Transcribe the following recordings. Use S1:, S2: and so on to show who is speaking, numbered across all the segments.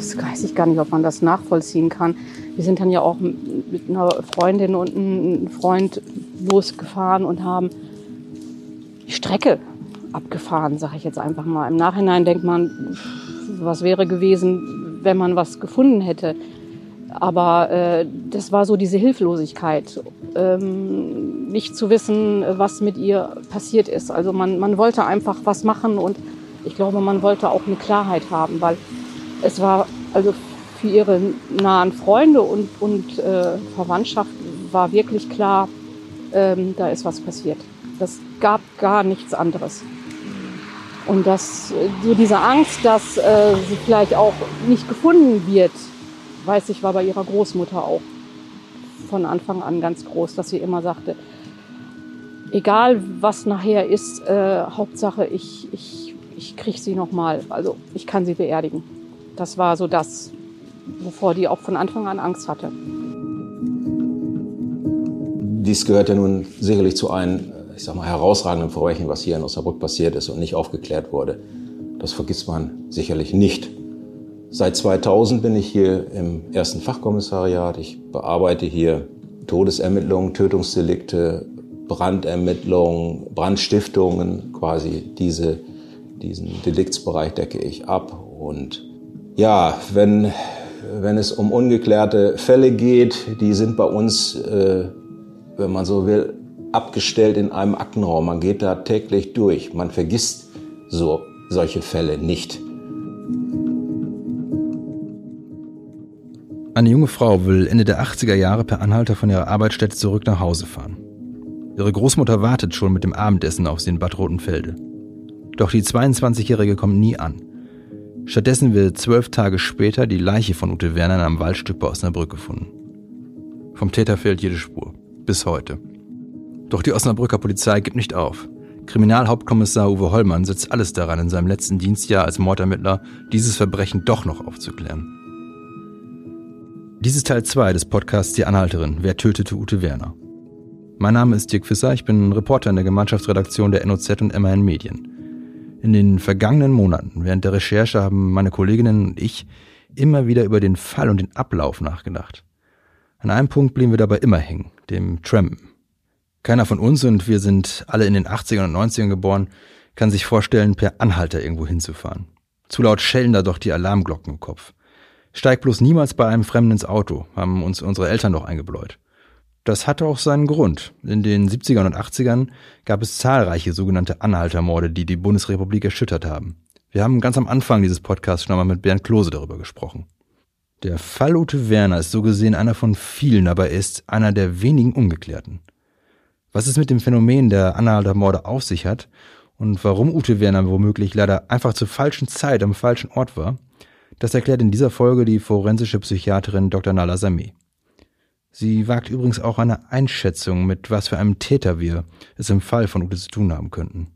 S1: das weiß ich gar nicht, ob man das nachvollziehen kann. Wir sind dann ja auch mit einer Freundin und einem Freund losgefahren und haben die Strecke abgefahren, sage ich jetzt einfach mal. Im Nachhinein denkt man, was wäre gewesen, wenn man was gefunden hätte. Aber äh, das war so diese Hilflosigkeit, ähm, nicht zu wissen, was mit ihr passiert ist. Also man, man wollte einfach was machen und ich glaube, man wollte auch eine Klarheit haben, weil es war also für ihre nahen Freunde und, und äh, Verwandtschaft war wirklich klar, ähm, da ist was passiert. Das gab gar nichts anderes. Und dass so diese Angst, dass äh, sie vielleicht auch nicht gefunden wird, weiß ich, war bei ihrer Großmutter auch von Anfang an ganz groß, dass sie immer sagte, egal was nachher ist, äh, Hauptsache ich, ich, ich kriege sie nochmal, also ich kann sie beerdigen. Das war so das, wovor die auch von Anfang an Angst hatte.
S2: Dies gehört ja nun sicherlich zu einem, ich sag mal, herausragenden Verbrechen, was hier in Osnabrück passiert ist und nicht aufgeklärt wurde. Das vergisst man sicherlich nicht. Seit 2000 bin ich hier im ersten Fachkommissariat. Ich bearbeite hier Todesermittlungen, Tötungsdelikte, Brandermittlungen, Brandstiftungen, quasi diese, diesen Deliktsbereich decke ich ab. Und ja, wenn, wenn es um ungeklärte Fälle geht, die sind bei uns, äh, wenn man so will, abgestellt in einem Aktenraum. Man geht da täglich durch. Man vergisst so solche Fälle nicht.
S3: Eine junge Frau will Ende der 80er Jahre per Anhalter von ihrer Arbeitsstätte zurück nach Hause fahren. Ihre Großmutter wartet schon mit dem Abendessen auf sie in Bad Rotenfelde. Doch die 22-Jährige kommt nie an. Stattdessen wird zwölf Tage später die Leiche von Ute Werner in einem Waldstück bei Osnabrück gefunden. Vom Täter fehlt jede Spur. Bis heute. Doch die Osnabrücker Polizei gibt nicht auf. Kriminalhauptkommissar Uwe Hollmann setzt alles daran, in seinem letzten Dienstjahr als Mordermittler dieses Verbrechen doch noch aufzuklären. Dies ist Teil 2 des Podcasts Die Anhalterin. Wer tötete Ute Werner? Mein Name ist Dirk Fisser, ich bin Reporter in der Gemeinschaftsredaktion der NOZ und MAN Medien. In den vergangenen Monaten während der Recherche haben meine Kolleginnen und ich immer wieder über den Fall und den Ablauf nachgedacht. An einem Punkt blieben wir dabei immer hängen, dem Trampen. Keiner von uns, und wir sind alle in den 80ern und 90ern geboren, kann sich vorstellen, per Anhalter irgendwo hinzufahren. Zu laut schellen da doch die Alarmglocken im Kopf. Steig bloß niemals bei einem Fremden ins Auto, haben uns unsere Eltern doch eingebläut. Das hatte auch seinen Grund. In den 70ern und 80ern gab es zahlreiche sogenannte Anhaltermorde, die die Bundesrepublik erschüttert haben. Wir haben ganz am Anfang dieses Podcasts schon einmal mit Bernd Klose darüber gesprochen. Der Fall Ute Werner ist so gesehen einer von vielen, aber er ist einer der wenigen Ungeklärten. Was es mit dem Phänomen der Anhaltermorde auf sich hat und warum Ute Werner womöglich leider einfach zur falschen Zeit am falschen Ort war, das erklärt in dieser Folge die forensische Psychiaterin Dr. Nala Sameh. Sie wagt übrigens auch eine Einschätzung, mit was für einem Täter wir es im Fall von Ute zu tun haben könnten.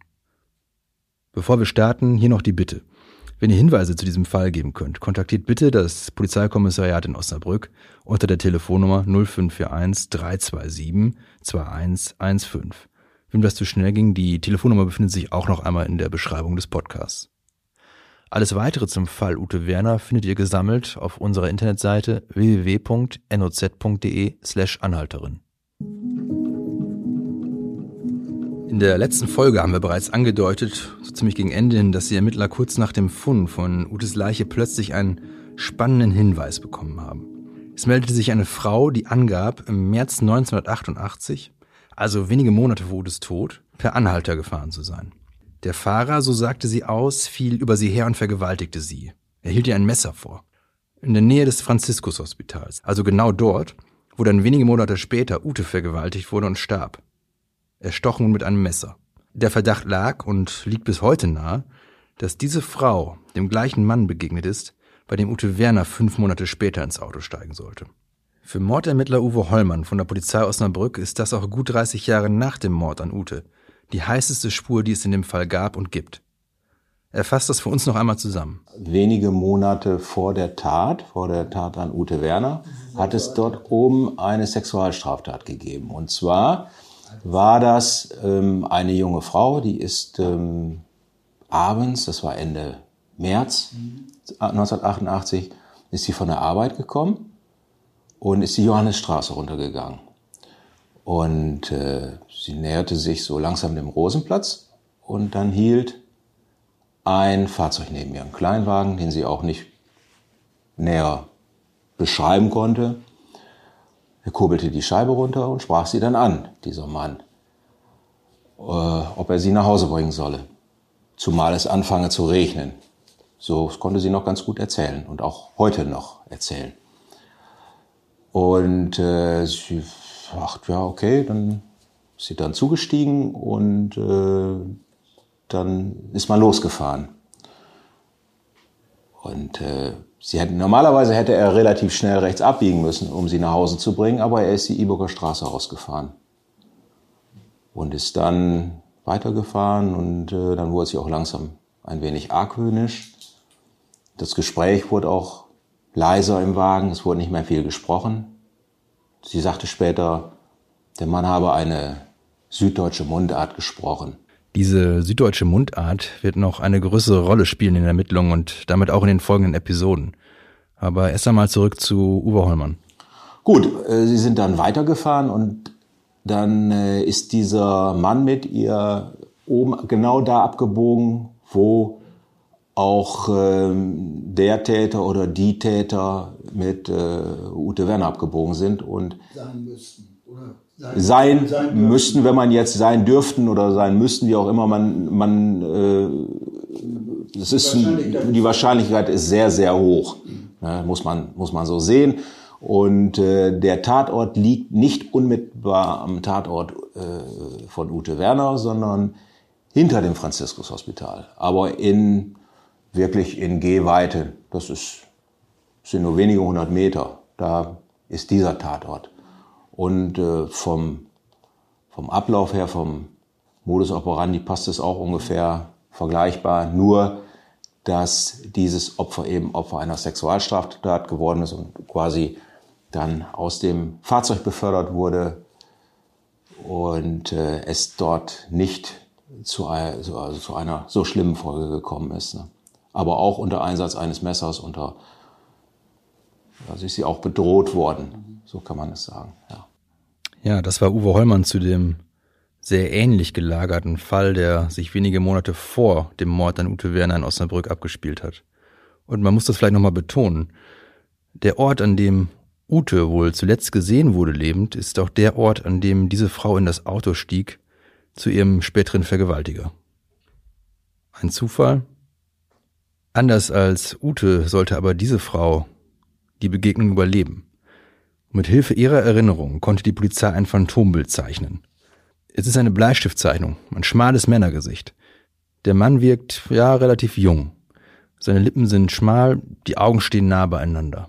S3: Bevor wir starten, hier noch die Bitte. Wenn ihr Hinweise zu diesem Fall geben könnt, kontaktiert bitte das Polizeikommissariat in Osnabrück unter der Telefonnummer 0541 327 2115. Wem das zu schnell ging, die Telefonnummer befindet sich auch noch einmal in der Beschreibung des Podcasts. Alles weitere zum Fall Ute Werner findet ihr gesammelt auf unserer Internetseite www.noz.de slash Anhalterin. In der letzten Folge haben wir bereits angedeutet, so ziemlich gegen Ende hin, dass die Ermittler kurz nach dem Fund von Utes Leiche plötzlich einen spannenden Hinweis bekommen haben. Es meldete sich eine Frau, die angab, im März 1988, also wenige Monate vor Utes Tod, per Anhalter gefahren zu sein. Der Fahrer, so sagte sie aus, fiel über sie her und vergewaltigte sie. Er hielt ihr ein Messer vor. In der Nähe des Franziskus-Hospitals, also genau dort, wo dann wenige Monate später Ute vergewaltigt wurde und starb. Erstochen mit einem Messer. Der Verdacht lag und liegt bis heute nahe, dass diese Frau dem gleichen Mann begegnet ist, bei dem Ute Werner fünf Monate später ins Auto steigen sollte. Für Mordermittler Uwe Hollmann von der Polizei Osnabrück ist das auch gut 30 Jahre nach dem Mord an Ute die heißeste Spur, die es in dem Fall gab und gibt. Er fasst das für uns noch einmal zusammen.
S2: Wenige Monate vor der Tat, vor der Tat an Ute Werner, hat es dort oben eine Sexualstraftat gegeben. Und zwar war das ähm, eine junge Frau, die ist ähm, abends, das war Ende März 1988, ist sie von der Arbeit gekommen und ist die Johannesstraße runtergegangen. Und äh, sie näherte sich so langsam dem Rosenplatz und dann hielt ein Fahrzeug neben ihr, ein Kleinwagen, den sie auch nicht näher beschreiben konnte. Er kurbelte die Scheibe runter und sprach sie dann an, dieser Mann, äh, ob er sie nach Hause bringen solle. Zumal es anfange zu regnen. So konnte sie noch ganz gut erzählen und auch heute noch erzählen. Und äh, sie sagt, ja, okay, dann ist sie dann zugestiegen und äh, dann ist man losgefahren. Und äh, sie hätten, normalerweise hätte er relativ schnell rechts abbiegen müssen, um sie nach Hause zu bringen, aber er ist die Iburger Straße rausgefahren. Und ist dann weitergefahren und äh, dann wurde sie auch langsam ein wenig argwöhnisch. Das Gespräch wurde auch leiser im Wagen, es wurde nicht mehr viel gesprochen. Sie sagte später, der Mann habe eine süddeutsche Mundart gesprochen.
S3: Diese süddeutsche Mundart wird noch eine größere Rolle spielen in der Ermittlung und damit auch in den folgenden Episoden. Aber erst einmal zurück zu Uwe Hollmann.
S2: Gut, äh, sie sind dann weitergefahren und dann äh, ist dieser Mann mit ihr oben genau da abgebogen, wo auch ähm, der Täter oder die Täter mit äh, Ute Werner abgebogen sind und sein müssten oder sein, sein müssten, wenn man jetzt sein dürften oder sein müssten, wie auch immer man, man äh, das ist die Wahrscheinlichkeit ist sehr sehr hoch, ne, muss man muss man so sehen. Und äh, der Tatort liegt nicht unmittelbar am Tatort äh, von Ute Werner, sondern hinter dem Franziskus-Hospital, aber in wirklich in Gehweite. Das ist sind nur wenige hundert Meter. Da ist dieser Tatort. Und äh, vom, vom Ablauf her, vom Modus operandi passt es auch ungefähr vergleichbar. Nur, dass dieses Opfer eben Opfer einer Sexualstraftat geworden ist und quasi dann aus dem Fahrzeug befördert wurde und äh, es dort nicht zu, also zu einer so schlimmen Folge gekommen ist. Ne? Aber auch unter Einsatz eines Messers, unter, also ist sie auch bedroht worden. So kann man es sagen, ja.
S3: Ja, das war Uwe Hollmann zu dem sehr ähnlich gelagerten Fall, der sich wenige Monate vor dem Mord an Ute Werner in Osnabrück abgespielt hat. Und man muss das vielleicht nochmal betonen. Der Ort, an dem Ute wohl zuletzt gesehen wurde lebend, ist auch der Ort, an dem diese Frau in das Auto stieg zu ihrem späteren Vergewaltiger. Ein Zufall? Anders als Ute sollte aber diese Frau die Begegnung überleben. Mit Hilfe ihrer Erinnerung konnte die Polizei ein Phantombild zeichnen. Es ist eine Bleistiftzeichnung, ein schmales Männergesicht. Der Mann wirkt, ja, relativ jung. Seine Lippen sind schmal, die Augen stehen nah beieinander.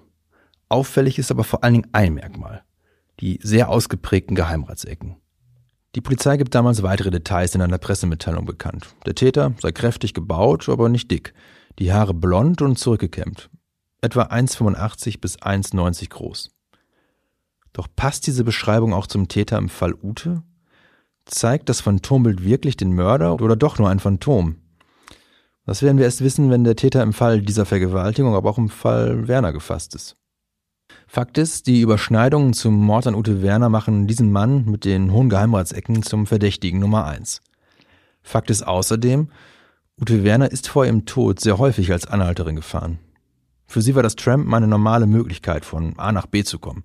S3: Auffällig ist aber vor allen Dingen ein Merkmal. Die sehr ausgeprägten Geheimratsecken. Die Polizei gibt damals weitere Details in einer Pressemitteilung bekannt. Der Täter sei kräftig gebaut, aber nicht dick. Die Haare blond und zurückgekämmt. Etwa 1,85 bis 1,90 groß. Doch passt diese Beschreibung auch zum Täter im Fall Ute? Zeigt das Phantombild wirklich den Mörder oder doch nur ein Phantom? Das werden wir erst wissen, wenn der Täter im Fall dieser Vergewaltigung, aber auch im Fall Werner gefasst ist. Fakt ist, die Überschneidungen zum Mord an Ute Werner machen diesen Mann mit den hohen Geheimratsecken zum Verdächtigen Nummer eins. Fakt ist außerdem, Ute Werner ist vor ihrem Tod sehr häufig als Anhalterin gefahren. Für sie war das Trampen eine normale Möglichkeit, von A nach B zu kommen.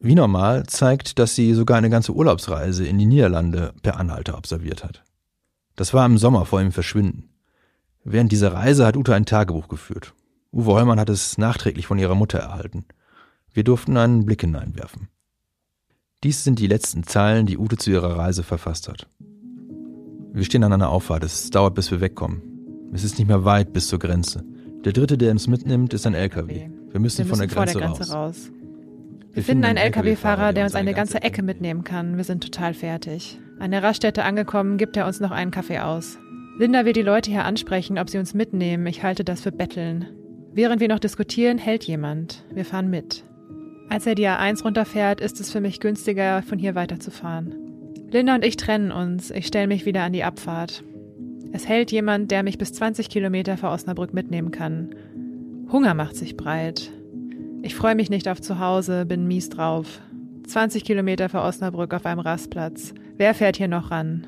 S3: Wie normal zeigt, dass sie sogar eine ganze Urlaubsreise in die Niederlande per Anhalter observiert hat. Das war im Sommer vor ihrem Verschwinden. Während dieser Reise hat Ute ein Tagebuch geführt. Uwe Heumann hat es nachträglich von ihrer Mutter erhalten. Wir durften einen Blick hineinwerfen. Dies sind die letzten Zeilen, die Ute zu ihrer Reise verfasst hat. Wir stehen an einer Auffahrt, es dauert, bis wir wegkommen. Es ist nicht mehr weit bis zur Grenze. Der dritte, der uns mitnimmt, ist ein LKW. Wir müssen, wir müssen von der Grenze, der Grenze raus. raus.
S4: Wir finden einen Lkw-Fahrer, der uns eine ganze Ecke mitnehmen kann. Wir sind total fertig. An der Raststätte angekommen, gibt er uns noch einen Kaffee aus. Linda will die Leute hier ansprechen, ob sie uns mitnehmen. Ich halte das für Betteln. Während wir noch diskutieren, hält jemand. Wir fahren mit. Als er die A1 runterfährt, ist es für mich günstiger, von hier weiterzufahren. Linda und ich trennen uns. Ich stelle mich wieder an die Abfahrt. Es hält jemand, der mich bis 20 Kilometer vor Osnabrück mitnehmen kann. Hunger macht sich breit. Ich freue mich nicht auf zu Hause, bin mies drauf. 20 Kilometer vor Osnabrück auf einem Rastplatz. Wer fährt hier noch ran?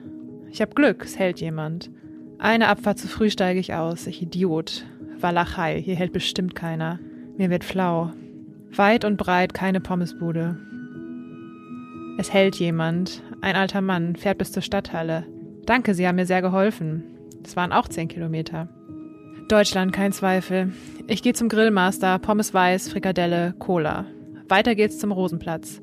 S4: Ich hab Glück, es hält jemand. Eine Abfahrt zu früh steige ich aus. Ich Idiot. Walachei, hier hält bestimmt keiner. Mir wird flau. Weit und breit keine Pommesbude. Es hält jemand. Ein alter Mann fährt bis zur Stadthalle. Danke, Sie haben mir sehr geholfen. Es waren auch zehn Kilometer. Deutschland, kein Zweifel. Ich gehe zum Grillmaster, Pommes weiß, Frikadelle, Cola. Weiter geht's zum Rosenplatz.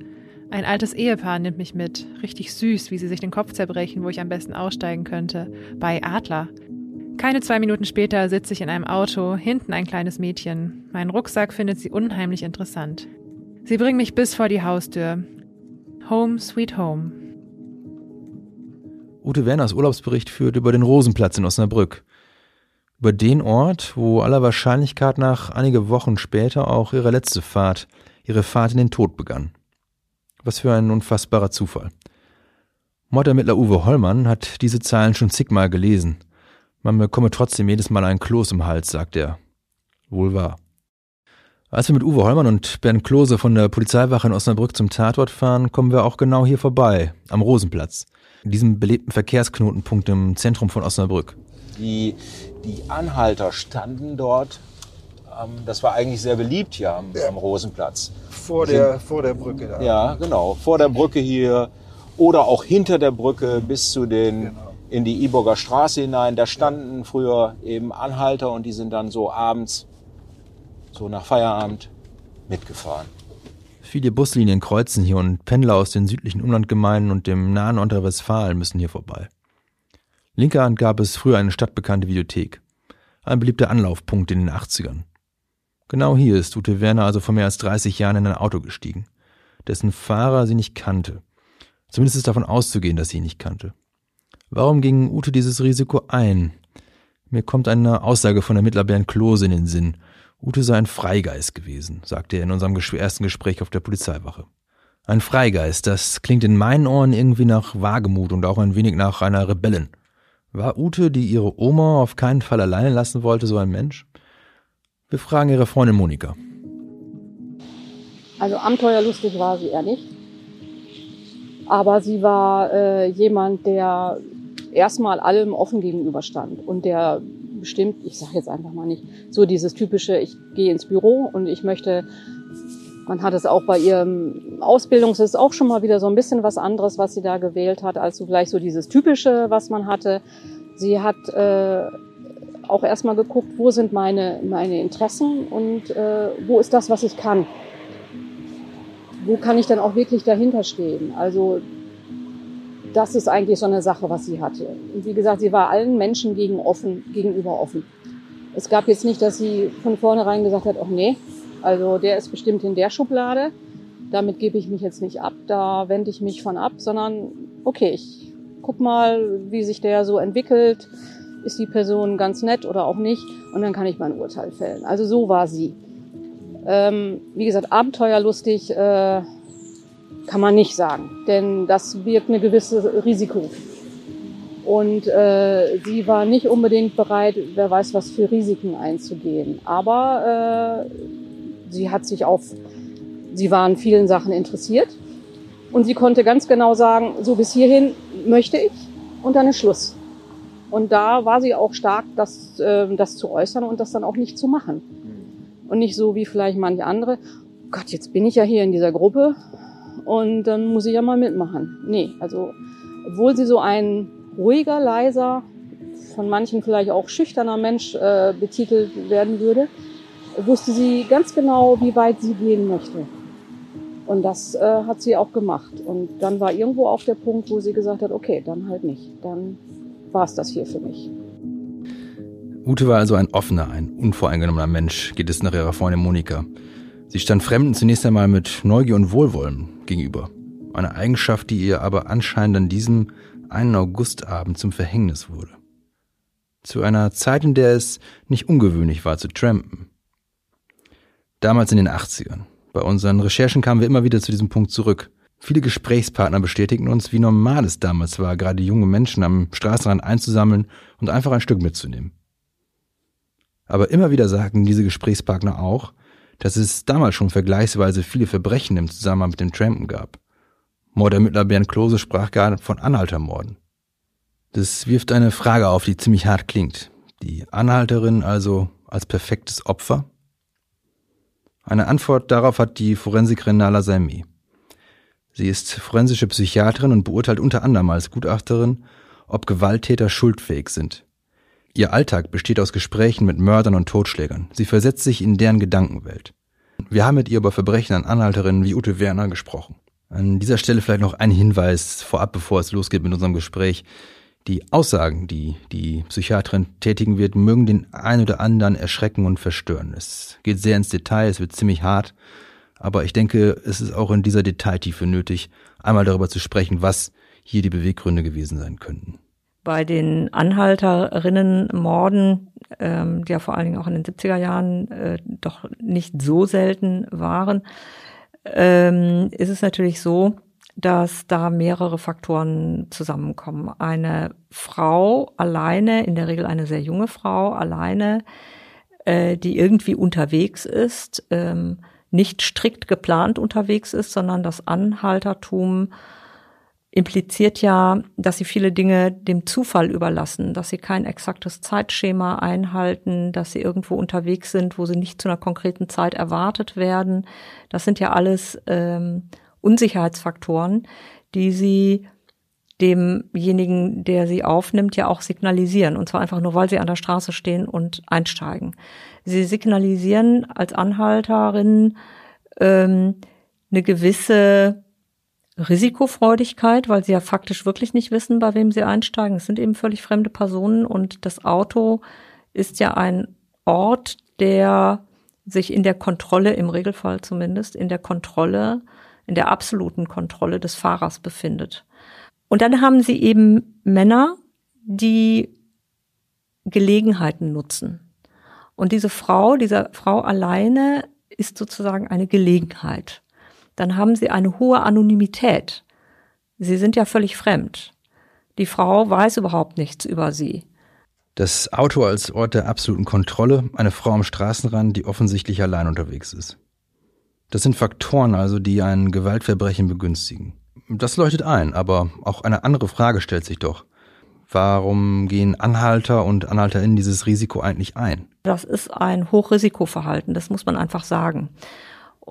S4: Ein altes Ehepaar nimmt mich mit. Richtig süß, wie sie sich den Kopf zerbrechen, wo ich am besten aussteigen könnte. Bei Adler. Keine zwei Minuten später sitze ich in einem Auto, hinten ein kleines Mädchen. Meinen Rucksack findet sie unheimlich interessant. Sie bringen mich bis vor die Haustür. Home, sweet home.
S3: Ute Werners Urlaubsbericht führt über den Rosenplatz in Osnabrück. Über den Ort, wo aller Wahrscheinlichkeit nach einige Wochen später auch ihre letzte Fahrt, ihre Fahrt in den Tod begann. Was für ein unfassbarer Zufall. Mordermittler Uwe Hollmann hat diese Zeilen schon zigmal gelesen. Man bekomme trotzdem jedes Mal ein Kloß im Hals, sagt er. Wohl wahr. Als wir mit Uwe Hollmann und Bernd Klose von der Polizeiwache in Osnabrück zum Tatort fahren, kommen wir auch genau hier vorbei, am Rosenplatz, diesem belebten Verkehrsknotenpunkt im Zentrum von Osnabrück.
S2: Die, die Anhalter standen dort. Ähm, das war eigentlich sehr beliebt hier am, ja. am Rosenplatz.
S5: Vor der, vor der Brücke da.
S2: Ja, genau. Vor der Brücke hier oder auch hinter der Brücke bis zu den genau. in die Iburger Straße hinein. Da standen ja. früher eben Anhalter und die sind dann so abends, so nach Feierabend, mitgefahren.
S3: Viele Buslinien kreuzen hier und Pendler aus den südlichen Umlandgemeinden und dem nahen Unterwestfalen müssen hier vorbei. Linker Hand gab es früher eine stadtbekannte Videothek. Ein beliebter Anlaufpunkt in den 80ern. Genau hier ist Ute Werner also vor mehr als 30 Jahren in ein Auto gestiegen, dessen Fahrer sie nicht kannte. Zumindest ist davon auszugehen, dass sie ihn nicht kannte. Warum ging Ute dieses Risiko ein? Mir kommt eine Aussage von Ermittler Bernd Klose in den Sinn. Ute sei ein Freigeist gewesen, sagte er in unserem ersten Gespräch auf der Polizeiwache. Ein Freigeist, das klingt in meinen Ohren irgendwie nach Wagemut und auch ein wenig nach einer Rebellin. War Ute, die ihre Oma auf keinen Fall alleine lassen wollte, so ein Mensch? Wir fragen ihre Freundin Monika.
S1: Also abenteuerlustig war sie eher nicht. Aber sie war äh, jemand, der erstmal allem offen gegenüberstand und der bestimmt, ich sage jetzt einfach mal nicht, so dieses typische, ich gehe ins Büro und ich möchte, man hat es auch bei ihrem Ausbildungs, ist auch schon mal wieder so ein bisschen was anderes, was sie da gewählt hat, als so vielleicht so dieses typische, was man hatte. Sie hat äh, auch erstmal geguckt, wo sind meine, meine Interessen und äh, wo ist das, was ich kann. Wo kann ich dann auch wirklich dahinter stehen? Also das ist eigentlich so eine Sache, was sie hatte. Und wie gesagt, sie war allen Menschen gegen offen, gegenüber offen. Es gab jetzt nicht, dass sie von vornherein gesagt hat, ach nee, also der ist bestimmt in der Schublade, damit gebe ich mich jetzt nicht ab, da wende ich mich von ab, sondern okay, ich guck mal, wie sich der so entwickelt, ist die Person ganz nett oder auch nicht und dann kann ich mein Urteil fällen. Also so war sie. Ähm, wie gesagt, abenteuerlustig äh, kann man nicht sagen, denn das birgt eine gewisse Risiko. Und äh, sie war nicht unbedingt bereit, wer weiß was für Risiken einzugehen. Aber äh, sie hat sich auf, sie war an vielen Sachen interessiert und sie konnte ganz genau sagen, so bis hierhin möchte ich und dann ist Schluss. Und da war sie auch stark, das, äh, das zu äußern und das dann auch nicht zu machen. Und nicht so wie vielleicht manche andere, Gott, jetzt bin ich ja hier in dieser Gruppe und dann muss ich ja mal mitmachen. Nee, also obwohl sie so ein ruhiger, leiser, von manchen vielleicht auch schüchterner Mensch äh, betitelt werden würde, wusste sie ganz genau, wie weit sie gehen möchte. Und das äh, hat sie auch gemacht. Und dann war irgendwo auch der Punkt, wo sie gesagt hat, okay, dann halt nicht. Dann war es das hier für mich.
S3: Ute war also ein offener, ein unvoreingenommener Mensch, geht es nach ihrer Freundin Monika. Sie stand Fremden zunächst einmal mit Neugier und Wohlwollen gegenüber. Eine Eigenschaft, die ihr aber anscheinend an diesem einen Augustabend zum Verhängnis wurde. Zu einer Zeit, in der es nicht ungewöhnlich war zu trampen. Damals in den 80ern. Bei unseren Recherchen kamen wir immer wieder zu diesem Punkt zurück. Viele Gesprächspartner bestätigten uns, wie normal es damals war, gerade junge Menschen am Straßenrand einzusammeln und einfach ein Stück mitzunehmen. Aber immer wieder sagten diese Gesprächspartner auch, dass es damals schon vergleichsweise viele Verbrechen im Zusammenhang mit dem Trampen gab. Mordermittler Bernd Klose sprach gar von Anhaltermorden. Das wirft eine Frage auf, die ziemlich hart klingt. Die Anhalterin also als perfektes Opfer? Eine Antwort darauf hat die Forensikerin Nala Saimi. Sie ist forensische Psychiaterin und beurteilt unter anderem als Gutachterin, ob Gewalttäter schuldfähig sind. Ihr Alltag besteht aus Gesprächen mit Mördern und Totschlägern. Sie versetzt sich in deren Gedankenwelt. Wir haben mit ihr über Verbrechen an Anhalterinnen wie Ute Werner gesprochen. An dieser Stelle vielleicht noch ein Hinweis vorab, bevor es losgeht mit unserem Gespräch. Die Aussagen, die die Psychiaterin tätigen wird, mögen den einen oder anderen erschrecken und verstören. Es geht sehr ins Detail, es wird ziemlich hart, aber ich denke, es ist auch in dieser Detailtiefe nötig, einmal darüber zu sprechen, was hier die Beweggründe gewesen sein könnten.
S6: Bei den Anhalterinnenmorden, ähm, die ja vor allen Dingen auch in den 70er Jahren äh, doch nicht so selten waren, ähm, ist es natürlich so, dass da mehrere Faktoren zusammenkommen. Eine Frau alleine, in der Regel eine sehr junge Frau alleine, äh, die irgendwie unterwegs ist, ähm, nicht strikt geplant unterwegs ist, sondern das Anhaltertum impliziert ja, dass sie viele Dinge dem Zufall überlassen, dass sie kein exaktes Zeitschema einhalten, dass sie irgendwo unterwegs sind, wo sie nicht zu einer konkreten Zeit erwartet werden. Das sind ja alles ähm, Unsicherheitsfaktoren, die sie demjenigen, der sie aufnimmt, ja auch signalisieren. Und zwar einfach nur, weil sie an der Straße stehen und einsteigen. Sie signalisieren als Anhalterin ähm, eine gewisse Risikofreudigkeit, weil sie ja faktisch wirklich nicht wissen, bei wem sie einsteigen. Es sind eben völlig fremde Personen und das Auto ist ja ein Ort, der sich in der Kontrolle, im Regelfall zumindest, in der Kontrolle in der absoluten Kontrolle des Fahrers befindet. Und dann haben sie eben Männer, die Gelegenheiten nutzen. Und diese Frau, diese Frau alleine ist sozusagen eine Gelegenheit. Dann haben sie eine hohe Anonymität. Sie sind ja völlig fremd. Die Frau weiß überhaupt nichts über sie.
S3: Das Auto als Ort der absoluten Kontrolle, eine Frau am Straßenrand, die offensichtlich allein unterwegs ist. Das sind Faktoren also, die ein Gewaltverbrechen begünstigen. Das leuchtet ein, aber auch eine andere Frage stellt sich doch. Warum gehen Anhalter und Anhalterinnen dieses Risiko eigentlich ein?
S6: Das ist ein Hochrisikoverhalten, das muss man einfach sagen.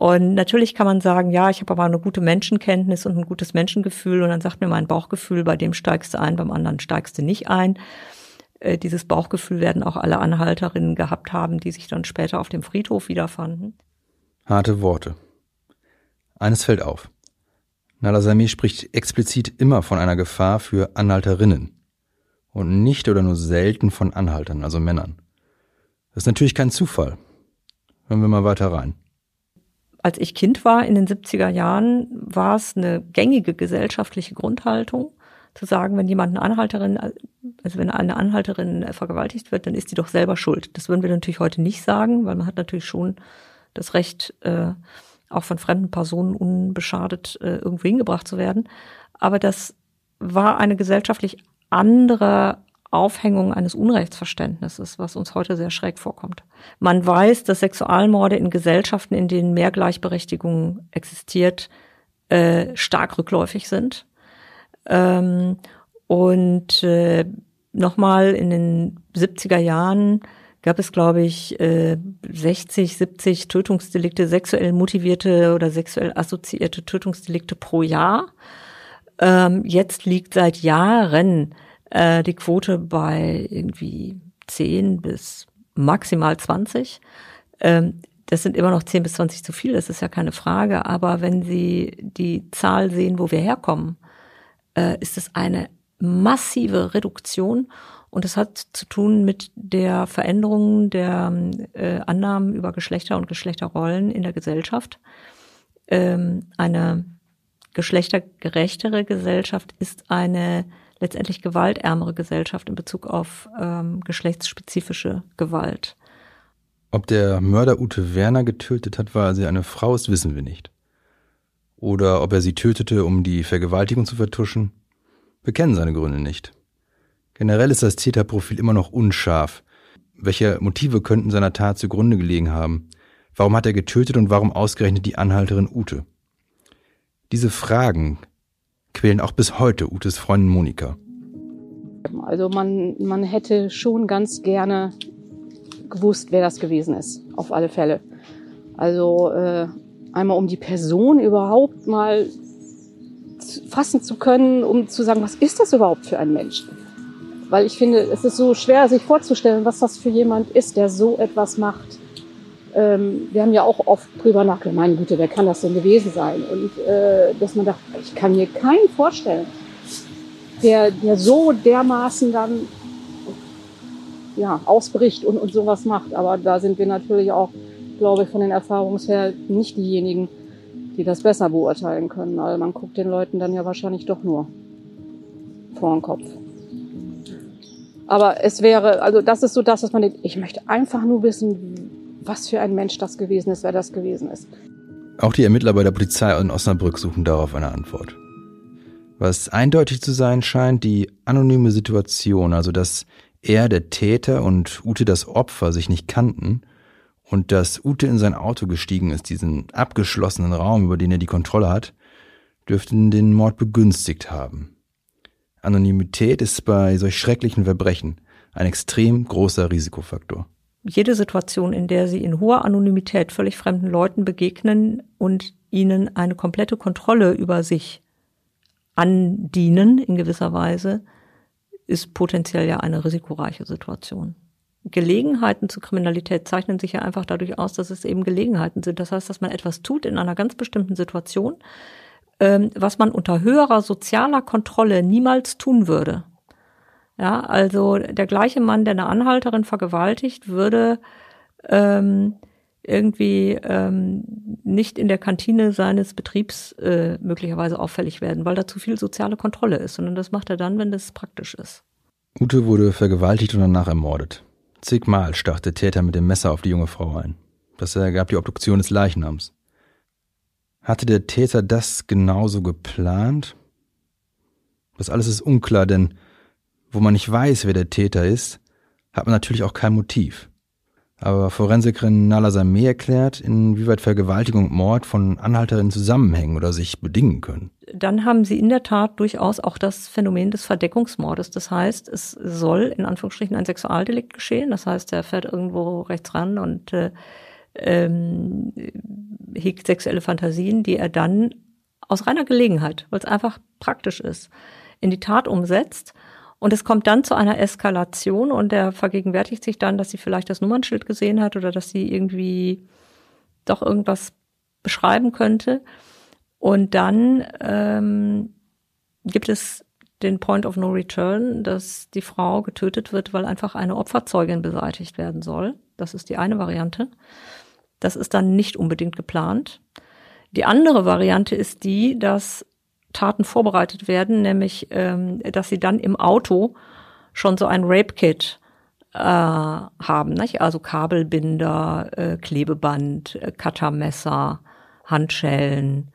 S6: Und natürlich kann man sagen, ja, ich habe aber eine gute Menschenkenntnis und ein gutes Menschengefühl und dann sagt mir mein Bauchgefühl, bei dem steigst du ein, beim anderen steigst du nicht ein. Äh, dieses Bauchgefühl werden auch alle Anhalterinnen gehabt haben, die sich dann später auf dem Friedhof wiederfanden.
S3: Harte Worte. Eines fällt auf. Nalasami spricht explizit immer von einer Gefahr für Anhalterinnen und nicht oder nur selten von Anhaltern, also Männern. Das ist natürlich kein Zufall. Hören wir mal weiter rein.
S6: Als ich Kind war in den 70er Jahren, war es eine gängige gesellschaftliche Grundhaltung, zu sagen, wenn jemand eine Anhalterin, also wenn eine Anhalterin vergewaltigt wird, dann ist die doch selber schuld. Das würden wir natürlich heute nicht sagen, weil man hat natürlich schon das Recht, äh, auch von fremden Personen unbeschadet äh, irgendwo hingebracht zu werden. Aber das war eine gesellschaftlich andere Aufhängung eines Unrechtsverständnisses, was uns heute sehr schräg vorkommt. Man weiß, dass Sexualmorde in Gesellschaften, in denen mehr Gleichberechtigung existiert, äh, stark rückläufig sind. Ähm, und äh, nochmal in den 70er Jahren gab es, glaube ich, 60, äh, 70 Tötungsdelikte, sexuell motivierte oder sexuell assoziierte Tötungsdelikte pro Jahr. Ähm, jetzt liegt seit Jahren äh, die Quote bei irgendwie 10 bis maximal 20. Ähm, das sind immer noch 10 bis 20 zu viel, das ist ja keine Frage. Aber wenn Sie die Zahl sehen, wo wir herkommen, äh, ist es eine massive Reduktion. Und es hat zu tun mit der Veränderung der äh, Annahmen über Geschlechter und Geschlechterrollen in der Gesellschaft. Ähm, eine geschlechtergerechtere Gesellschaft ist eine letztendlich gewaltärmere Gesellschaft in Bezug auf ähm, geschlechtsspezifische Gewalt.
S3: Ob der Mörder Ute Werner getötet hat, weil sie eine Frau ist, wissen wir nicht. Oder ob er sie tötete, um die Vergewaltigung zu vertuschen. Wir kennen seine Gründe nicht. Generell ist das Täterprofil immer noch unscharf. Welche Motive könnten seiner Tat zugrunde gelegen haben? Warum hat er getötet und warum ausgerechnet die Anhalterin Ute? Diese Fragen quälen auch bis heute Utes Freundin Monika.
S1: Also man, man hätte schon ganz gerne gewusst, wer das gewesen ist, auf alle Fälle. Also äh, einmal um die Person überhaupt mal fassen zu können, um zu sagen, was ist das überhaupt für ein Mensch? Weil ich finde, es ist so schwer, sich vorzustellen, was das für jemand ist, der so etwas macht. Ähm, wir haben ja auch oft drüber nachgedacht, meine Güte, wer kann das denn gewesen sein? Und äh, dass man dachte, ich kann mir keinen vorstellen, der, der so dermaßen dann ja, ausbricht und, und sowas macht. Aber da sind wir natürlich auch, glaube ich, von den Erfahrungen nicht diejenigen, die das besser beurteilen können. Also man guckt den Leuten dann ja wahrscheinlich doch nur vor den Kopf. Aber es wäre, also das ist so das, was man denkt, ich möchte einfach nur wissen, was für ein Mensch das gewesen ist, wer das gewesen ist.
S3: Auch die Ermittler bei der Polizei in Osnabrück suchen darauf eine Antwort. Was eindeutig zu sein scheint, die anonyme Situation, also dass er, der Täter und Ute, das Opfer, sich nicht kannten und dass Ute in sein Auto gestiegen ist, diesen abgeschlossenen Raum, über den er die Kontrolle hat, dürften den Mord begünstigt haben. Anonymität ist bei solch schrecklichen Verbrechen ein extrem großer Risikofaktor.
S6: Jede Situation, in der Sie in hoher Anonymität völlig fremden Leuten begegnen und ihnen eine komplette Kontrolle über sich andienen in gewisser Weise, ist potenziell ja eine risikoreiche Situation. Gelegenheiten zur Kriminalität zeichnen sich ja einfach dadurch aus, dass es eben Gelegenheiten sind. Das heißt, dass man etwas tut in einer ganz bestimmten Situation, ähm, was man unter höherer sozialer Kontrolle niemals tun würde. Ja, also der gleiche Mann, der eine Anhalterin vergewaltigt, würde ähm, irgendwie ähm, nicht in der Kantine seines Betriebs äh, möglicherweise auffällig werden, weil da zu viel soziale Kontrolle ist, sondern das macht er dann, wenn das praktisch ist.
S3: Ute wurde vergewaltigt und danach ermordet. Zigmal stach der Täter mit dem Messer auf die junge Frau ein. Das ergab die Obduktion des Leichnams. Hatte der Täter das genauso geplant? Das alles ist unklar, denn wo man nicht weiß, wer der Täter ist, hat man natürlich auch kein Motiv. Aber Forensikerin Nala Sameh erklärt, inwieweit Vergewaltigung und Mord von Anhalterinnen zusammenhängen oder sich bedingen können.
S6: Dann haben sie in der Tat durchaus auch das Phänomen des Verdeckungsmordes. Das heißt, es soll in Anführungsstrichen ein Sexualdelikt geschehen. Das heißt, er fährt irgendwo rechts ran und äh, ähm, hegt sexuelle Fantasien, die er dann aus reiner Gelegenheit, weil es einfach praktisch ist, in die Tat umsetzt und es kommt dann zu einer Eskalation und er vergegenwärtigt sich dann, dass sie vielleicht das Nummernschild gesehen hat oder dass sie irgendwie doch irgendwas beschreiben könnte. Und dann ähm, gibt es den Point of No Return, dass die Frau getötet wird, weil einfach eine Opferzeugin beseitigt werden soll. Das ist die eine Variante. Das ist dann nicht unbedingt geplant. Die andere Variante ist die, dass Taten vorbereitet werden, nämlich ähm, dass sie dann im Auto schon so ein Rape-Kit äh, haben, nicht? also Kabelbinder, äh, Klebeband, äh, Cuttermesser, Handschellen,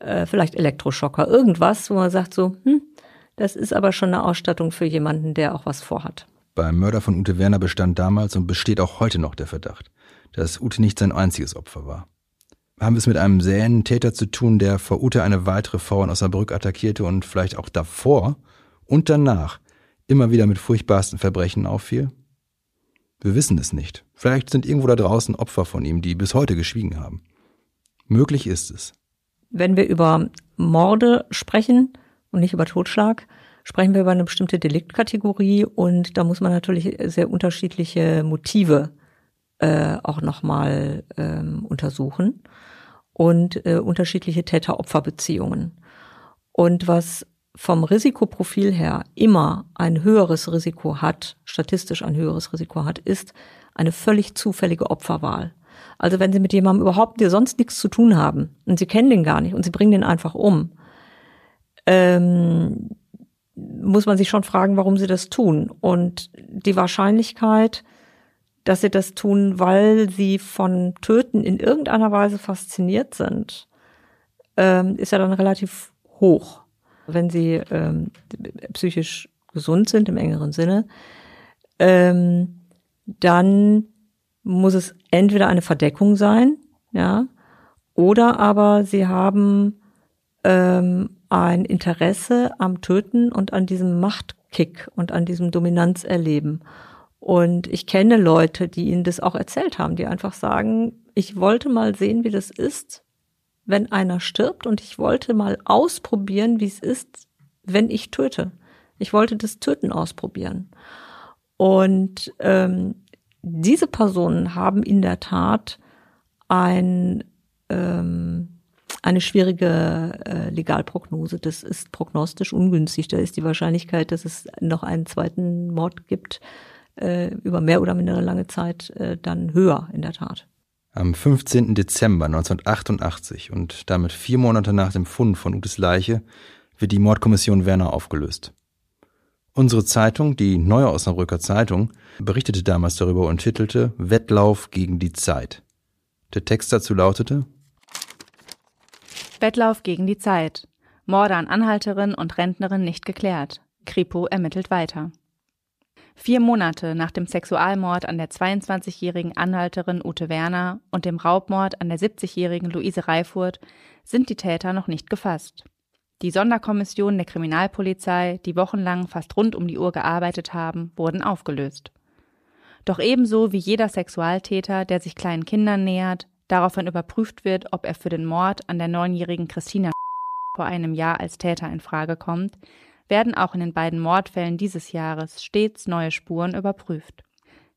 S6: äh, vielleicht Elektroschocker, irgendwas, wo man sagt so, hm, das ist aber schon eine Ausstattung für jemanden, der auch was vorhat.
S3: Beim Mörder von Ute Werner bestand damals und besteht auch heute noch der Verdacht, dass Ute nicht sein einziges Opfer war haben wir es mit einem Täter zu tun, der vor Ute eine weitere Frau in Osnabrück attackierte und vielleicht auch davor und danach immer wieder mit furchtbarsten Verbrechen auffiel? Wir wissen es nicht. Vielleicht sind irgendwo da draußen Opfer von ihm, die bis heute geschwiegen haben. Möglich ist es.
S6: Wenn wir über Morde sprechen und nicht über Totschlag, sprechen wir über eine bestimmte Deliktkategorie und da muss man natürlich sehr unterschiedliche Motive äh, auch nochmal ähm, untersuchen und äh, unterschiedliche Täter-Opfer-Beziehungen. Und was vom Risikoprofil her immer ein höheres Risiko hat, statistisch ein höheres Risiko hat, ist eine völlig zufällige Opferwahl. Also wenn Sie mit jemandem überhaupt sonst nichts zu tun haben und Sie kennen den gar nicht und Sie bringen den einfach um, ähm, muss man sich schon fragen, warum Sie das tun. Und die Wahrscheinlichkeit, dass sie das tun, weil sie von Töten in irgendeiner Weise fasziniert sind, ähm, ist ja dann relativ hoch. Wenn sie ähm, psychisch gesund sind im engeren Sinne, ähm, dann muss es entweder eine Verdeckung sein, ja, oder aber sie haben ähm, ein Interesse am Töten und an diesem Machtkick und an diesem Dominanzerleben. Und ich kenne Leute, die ihnen das auch erzählt haben, die einfach sagen, ich wollte mal sehen, wie das ist, wenn einer stirbt und ich wollte mal ausprobieren, wie es ist, wenn ich töte. Ich wollte das Töten ausprobieren. Und ähm, diese Personen haben in der Tat ein, ähm, eine schwierige äh, Legalprognose. Das ist prognostisch ungünstig. Da ist die Wahrscheinlichkeit, dass es noch einen zweiten Mord gibt, äh, über mehr oder minder lange Zeit, äh, dann höher in der Tat.
S3: Am 15. Dezember 1988 und damit vier Monate nach dem Fund von Utes Leiche wird die Mordkommission Werner aufgelöst. Unsere Zeitung, die Neue Osnabrücker Zeitung, berichtete damals darüber und titelte Wettlauf gegen die Zeit. Der Text dazu lautete
S7: Wettlauf gegen die Zeit. Morde an Anhalterin und Rentnerin nicht geklärt. Kripo ermittelt weiter. Vier Monate nach dem Sexualmord an der 22-jährigen Anhalterin Ute Werner und dem Raubmord an der 70-jährigen Luise Reifurt sind die Täter noch nicht gefasst. Die Sonderkommissionen der Kriminalpolizei, die wochenlang fast rund um die Uhr gearbeitet haben, wurden aufgelöst. Doch ebenso wie jeder Sexualtäter, der sich kleinen Kindern nähert, daraufhin überprüft wird, ob er für den Mord an der neunjährigen Christina vor einem Jahr als Täter in Frage kommt, werden auch in den beiden Mordfällen dieses Jahres stets neue Spuren überprüft.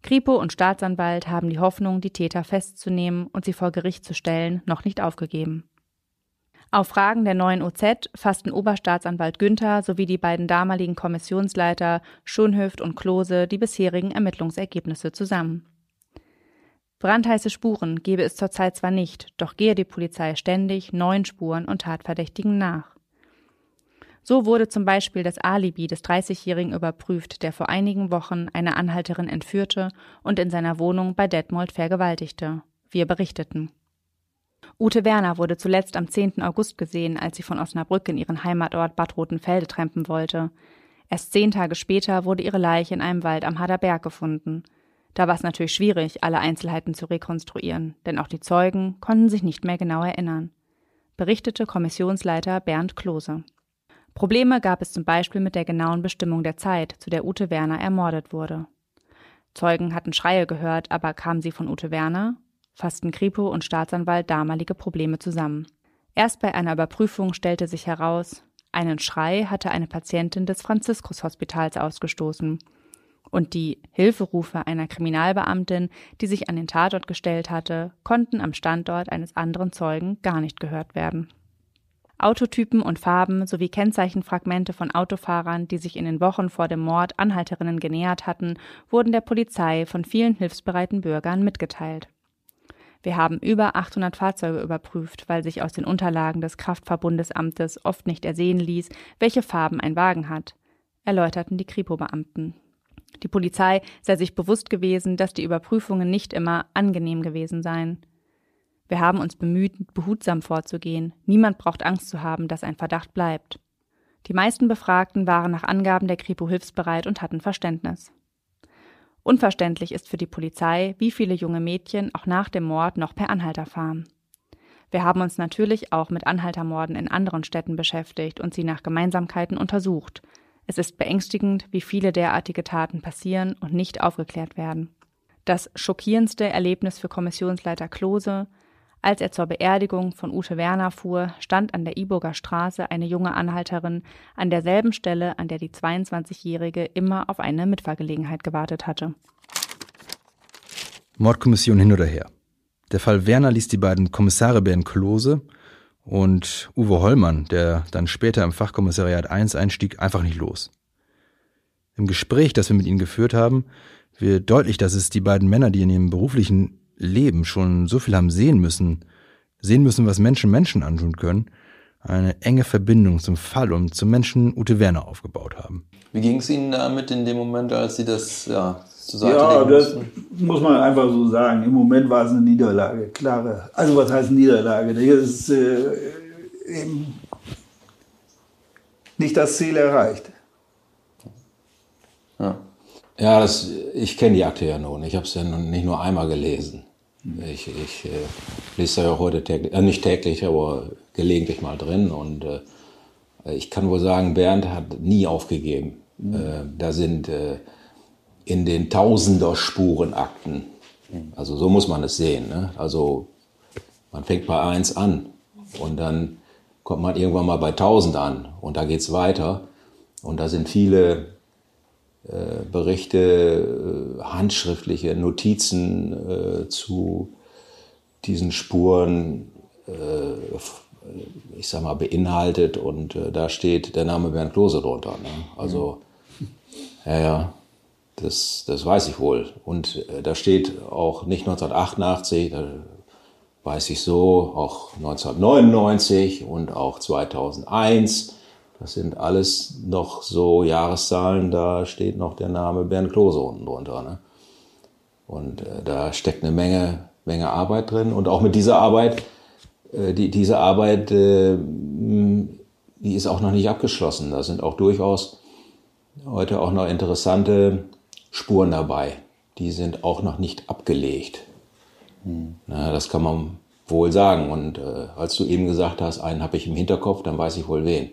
S7: Kripo und Staatsanwalt haben die Hoffnung, die Täter festzunehmen und sie vor Gericht zu stellen, noch nicht aufgegeben. Auf Fragen der neuen OZ fassten Oberstaatsanwalt Günther sowie die beiden damaligen Kommissionsleiter Schonhöft und Klose die bisherigen Ermittlungsergebnisse zusammen. Brandheiße Spuren gebe es zurzeit zwar nicht, doch gehe die Polizei ständig neuen Spuren und Tatverdächtigen nach. So wurde zum Beispiel das Alibi des 30-Jährigen überprüft, der vor einigen Wochen eine Anhalterin entführte und in seiner Wohnung bei Detmold vergewaltigte. Wir berichteten. Ute Werner wurde zuletzt am 10. August gesehen, als sie von Osnabrück in ihren Heimatort Bad Rotenfelde trampen wollte. Erst zehn Tage später wurde ihre Leiche in einem Wald am Haderberg gefunden. Da war es natürlich schwierig, alle Einzelheiten zu rekonstruieren, denn auch die Zeugen konnten sich nicht mehr genau erinnern. Berichtete Kommissionsleiter Bernd Klose. Probleme gab es zum Beispiel mit der genauen Bestimmung der Zeit, zu der Ute Werner ermordet wurde. Zeugen hatten Schreie gehört, aber kamen sie von Ute Werner? fassten Kripo und Staatsanwalt damalige Probleme zusammen. Erst bei einer Überprüfung stellte sich heraus, einen Schrei hatte eine Patientin des Franziskus-Hospitals ausgestoßen. Und die Hilferufe einer Kriminalbeamtin, die sich an den Tatort gestellt hatte, konnten am Standort eines anderen Zeugen gar nicht gehört werden. Autotypen und Farben sowie Kennzeichenfragmente von Autofahrern, die sich in den Wochen vor dem Mord Anhalterinnen genähert hatten, wurden der Polizei von vielen hilfsbereiten Bürgern mitgeteilt. Wir haben über 800 Fahrzeuge überprüft, weil sich aus den Unterlagen des Kraftverbundesamtes oft nicht ersehen ließ, welche Farben ein Wagen hat, erläuterten die Kripo-Beamten. Die Polizei sei sich bewusst gewesen, dass die Überprüfungen nicht immer angenehm gewesen seien. Wir haben uns bemüht, behutsam vorzugehen. Niemand braucht Angst zu haben, dass ein Verdacht bleibt. Die meisten Befragten waren nach Angaben der Kripo hilfsbereit und hatten Verständnis. Unverständlich ist für die Polizei, wie viele junge Mädchen auch nach dem Mord noch per Anhalter fahren. Wir haben uns natürlich auch mit Anhaltermorden in anderen Städten beschäftigt und sie nach Gemeinsamkeiten untersucht. Es ist beängstigend, wie viele derartige Taten passieren und nicht aufgeklärt werden. Das schockierendste Erlebnis für Kommissionsleiter Klose, als er zur Beerdigung von Ute Werner fuhr, stand an der Iburger Straße eine junge Anhalterin an derselben Stelle, an der die 22-Jährige immer auf eine Mitfahrgelegenheit gewartet hatte.
S3: Mordkommission hin oder her. Der Fall Werner ließ die beiden Kommissare Bernd Klose und Uwe Hollmann, der dann später im Fachkommissariat 1 einstieg, einfach nicht los. Im Gespräch, das wir mit ihnen geführt haben, wird deutlich, dass es die beiden Männer, die in ihrem beruflichen Leben schon so viel haben sehen müssen, sehen müssen, was Menschen Menschen antun können, eine enge Verbindung zum Fall und zum Menschen Ute Werner aufgebaut haben.
S8: Wie ging es Ihnen damit in dem Moment, als Sie das ja, zur Seite
S5: Ja, das mussten? muss man einfach so sagen. Im Moment war es eine Niederlage, klare. Also was heißt Niederlage? Hier ist äh, eben nicht das Ziel erreicht.
S8: Ja.
S2: Ja, das, ich kenne die Akte ja nun. Ich habe es ja nun nicht nur einmal gelesen. Ich, ich äh, lese da ja heute täglich, äh, nicht täglich, aber gelegentlich mal drin. Und äh, ich kann wohl sagen, Bernd hat nie aufgegeben. Mhm. Äh, da sind äh, in den Tausender Spurenakten, also so muss man es sehen. Ne? Also man fängt bei 1 an und dann kommt man irgendwann mal bei 1000 an und da geht es weiter. Und da sind viele äh, Berichte, äh, handschriftliche Notizen äh, zu diesen Spuren, äh, ich sag mal, beinhaltet und da steht der Name Bernd Klose drunter. Ne? Also, ja, ja, das, das weiß ich wohl. Und da steht auch nicht 1988, da weiß ich so, auch 1999 und auch 2001. Das sind alles noch so Jahreszahlen, da steht noch der Name Bernd Klose unten drunter. Ne? Und äh, da steckt eine Menge, Menge Arbeit drin. Und auch mit dieser Arbeit, äh, die, diese Arbeit, äh, die ist auch noch nicht abgeschlossen. Da sind auch durchaus heute auch noch interessante Spuren dabei. Die sind auch noch nicht abgelegt. Hm. Na, das kann man wohl sagen. Und äh, als du eben gesagt hast, einen habe ich im Hinterkopf, dann weiß ich wohl wen.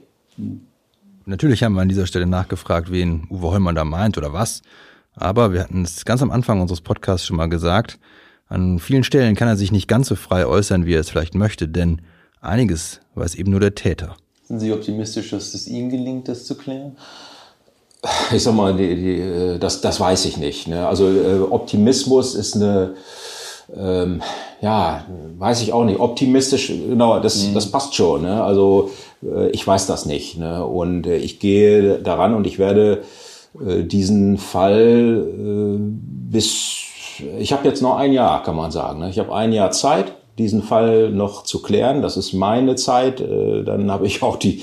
S3: Natürlich haben wir an dieser Stelle nachgefragt, wen Uwe Hollmann da meint oder was. Aber wir hatten es ganz am Anfang unseres Podcasts schon mal gesagt. An vielen Stellen kann er sich nicht ganz so frei äußern, wie er es vielleicht möchte, denn einiges weiß eben nur der Täter.
S8: Sind Sie optimistisch, dass es Ihnen gelingt, das zu klären?
S2: Ich sag mal, die, die, das, das weiß ich nicht. Ne? Also äh, Optimismus ist eine, ähm, ja, weiß ich auch nicht. Optimistisch, genau, das, mhm. das passt schon. Ne? Also äh, ich weiß das nicht. Ne? Und äh, ich gehe daran und ich werde äh, diesen Fall äh, bis, ich habe jetzt noch ein Jahr, kann man sagen. Ne? Ich habe ein Jahr Zeit, diesen Fall noch zu klären. Das ist meine Zeit. Äh, dann habe ich auch die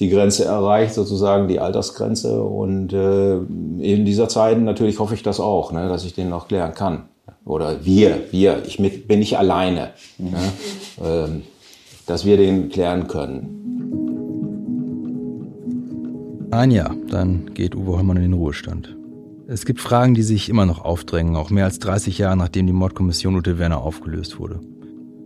S2: die Grenze erreicht, sozusagen die Altersgrenze. Und äh, in dieser Zeit natürlich hoffe ich das auch, ne, dass ich den noch klären kann oder wir, wir, ich mit, bin nicht alleine, mhm. ne? ähm, dass wir den klären können.
S3: Ein Jahr, dann geht Uwe Hollmann in den Ruhestand. Es gibt Fragen, die sich immer noch aufdrängen, auch mehr als 30 Jahre nachdem die Mordkommission Ute Werner aufgelöst wurde.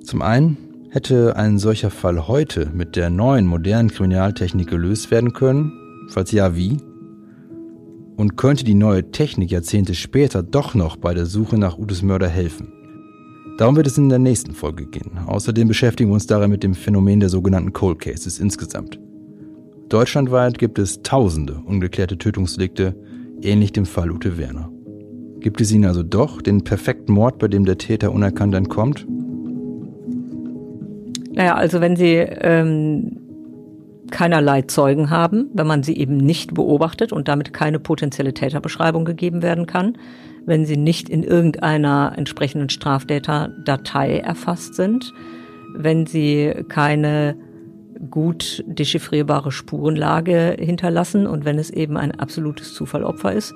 S3: Zum einen, hätte ein solcher Fall heute mit der neuen modernen Kriminaltechnik gelöst werden können? Falls ja, wie? Und könnte die neue Technik Jahrzehnte später doch noch bei der Suche nach Utes Mörder helfen? Darum wird es in der nächsten Folge gehen. Außerdem beschäftigen wir uns darin mit dem Phänomen der sogenannten Cold Cases insgesamt. Deutschlandweit gibt es tausende ungeklärte Tötungsdelikte, ähnlich dem Fall Ute Werner. Gibt es ihn also doch, den perfekten Mord, bei dem der Täter unerkannt entkommt?
S6: Naja, also wenn Sie ähm, keinerlei Zeugen haben, wenn man sie eben nicht beobachtet und damit keine potenzielle Täterbeschreibung gegeben werden kann, wenn sie nicht in irgendeiner entsprechenden Straftäterdatei erfasst sind, wenn sie keine gut dechiffrierbare Spurenlage hinterlassen und wenn es eben ein absolutes Zufallopfer ist,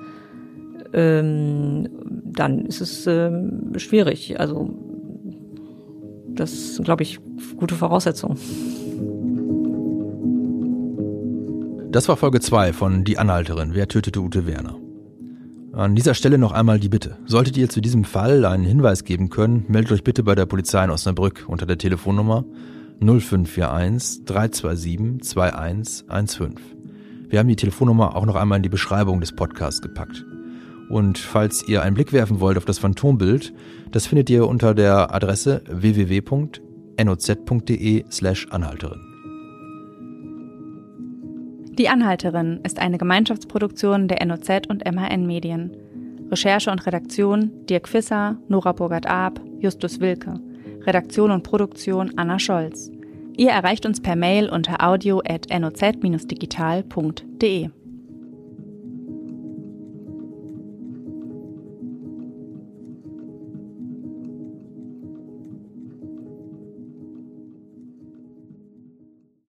S6: ähm, dann ist es ähm, schwierig. Also das ist, glaube ich, gute Voraussetzungen.
S3: Das war Folge 2 von Die Anhalterin. Wer tötete Ute Werner? An dieser Stelle noch einmal die Bitte. Solltet ihr zu diesem Fall einen Hinweis geben können, meldet euch bitte bei der Polizei in Osnabrück unter der Telefonnummer 0541 327 2115. Wir haben die Telefonnummer auch noch einmal in die Beschreibung des Podcasts gepackt. Und falls ihr einen Blick werfen wollt auf das Phantombild, das findet ihr unter der Adresse www.noz.de slash Anhalterin.
S7: Die Anhalterin ist eine Gemeinschaftsproduktion der NOZ und MHN Medien. Recherche und Redaktion Dirk Fisser, Nora Burgert-Arp, Justus Wilke. Redaktion und Produktion Anna Scholz. Ihr erreicht uns per Mail unter audio.noz-digital.de.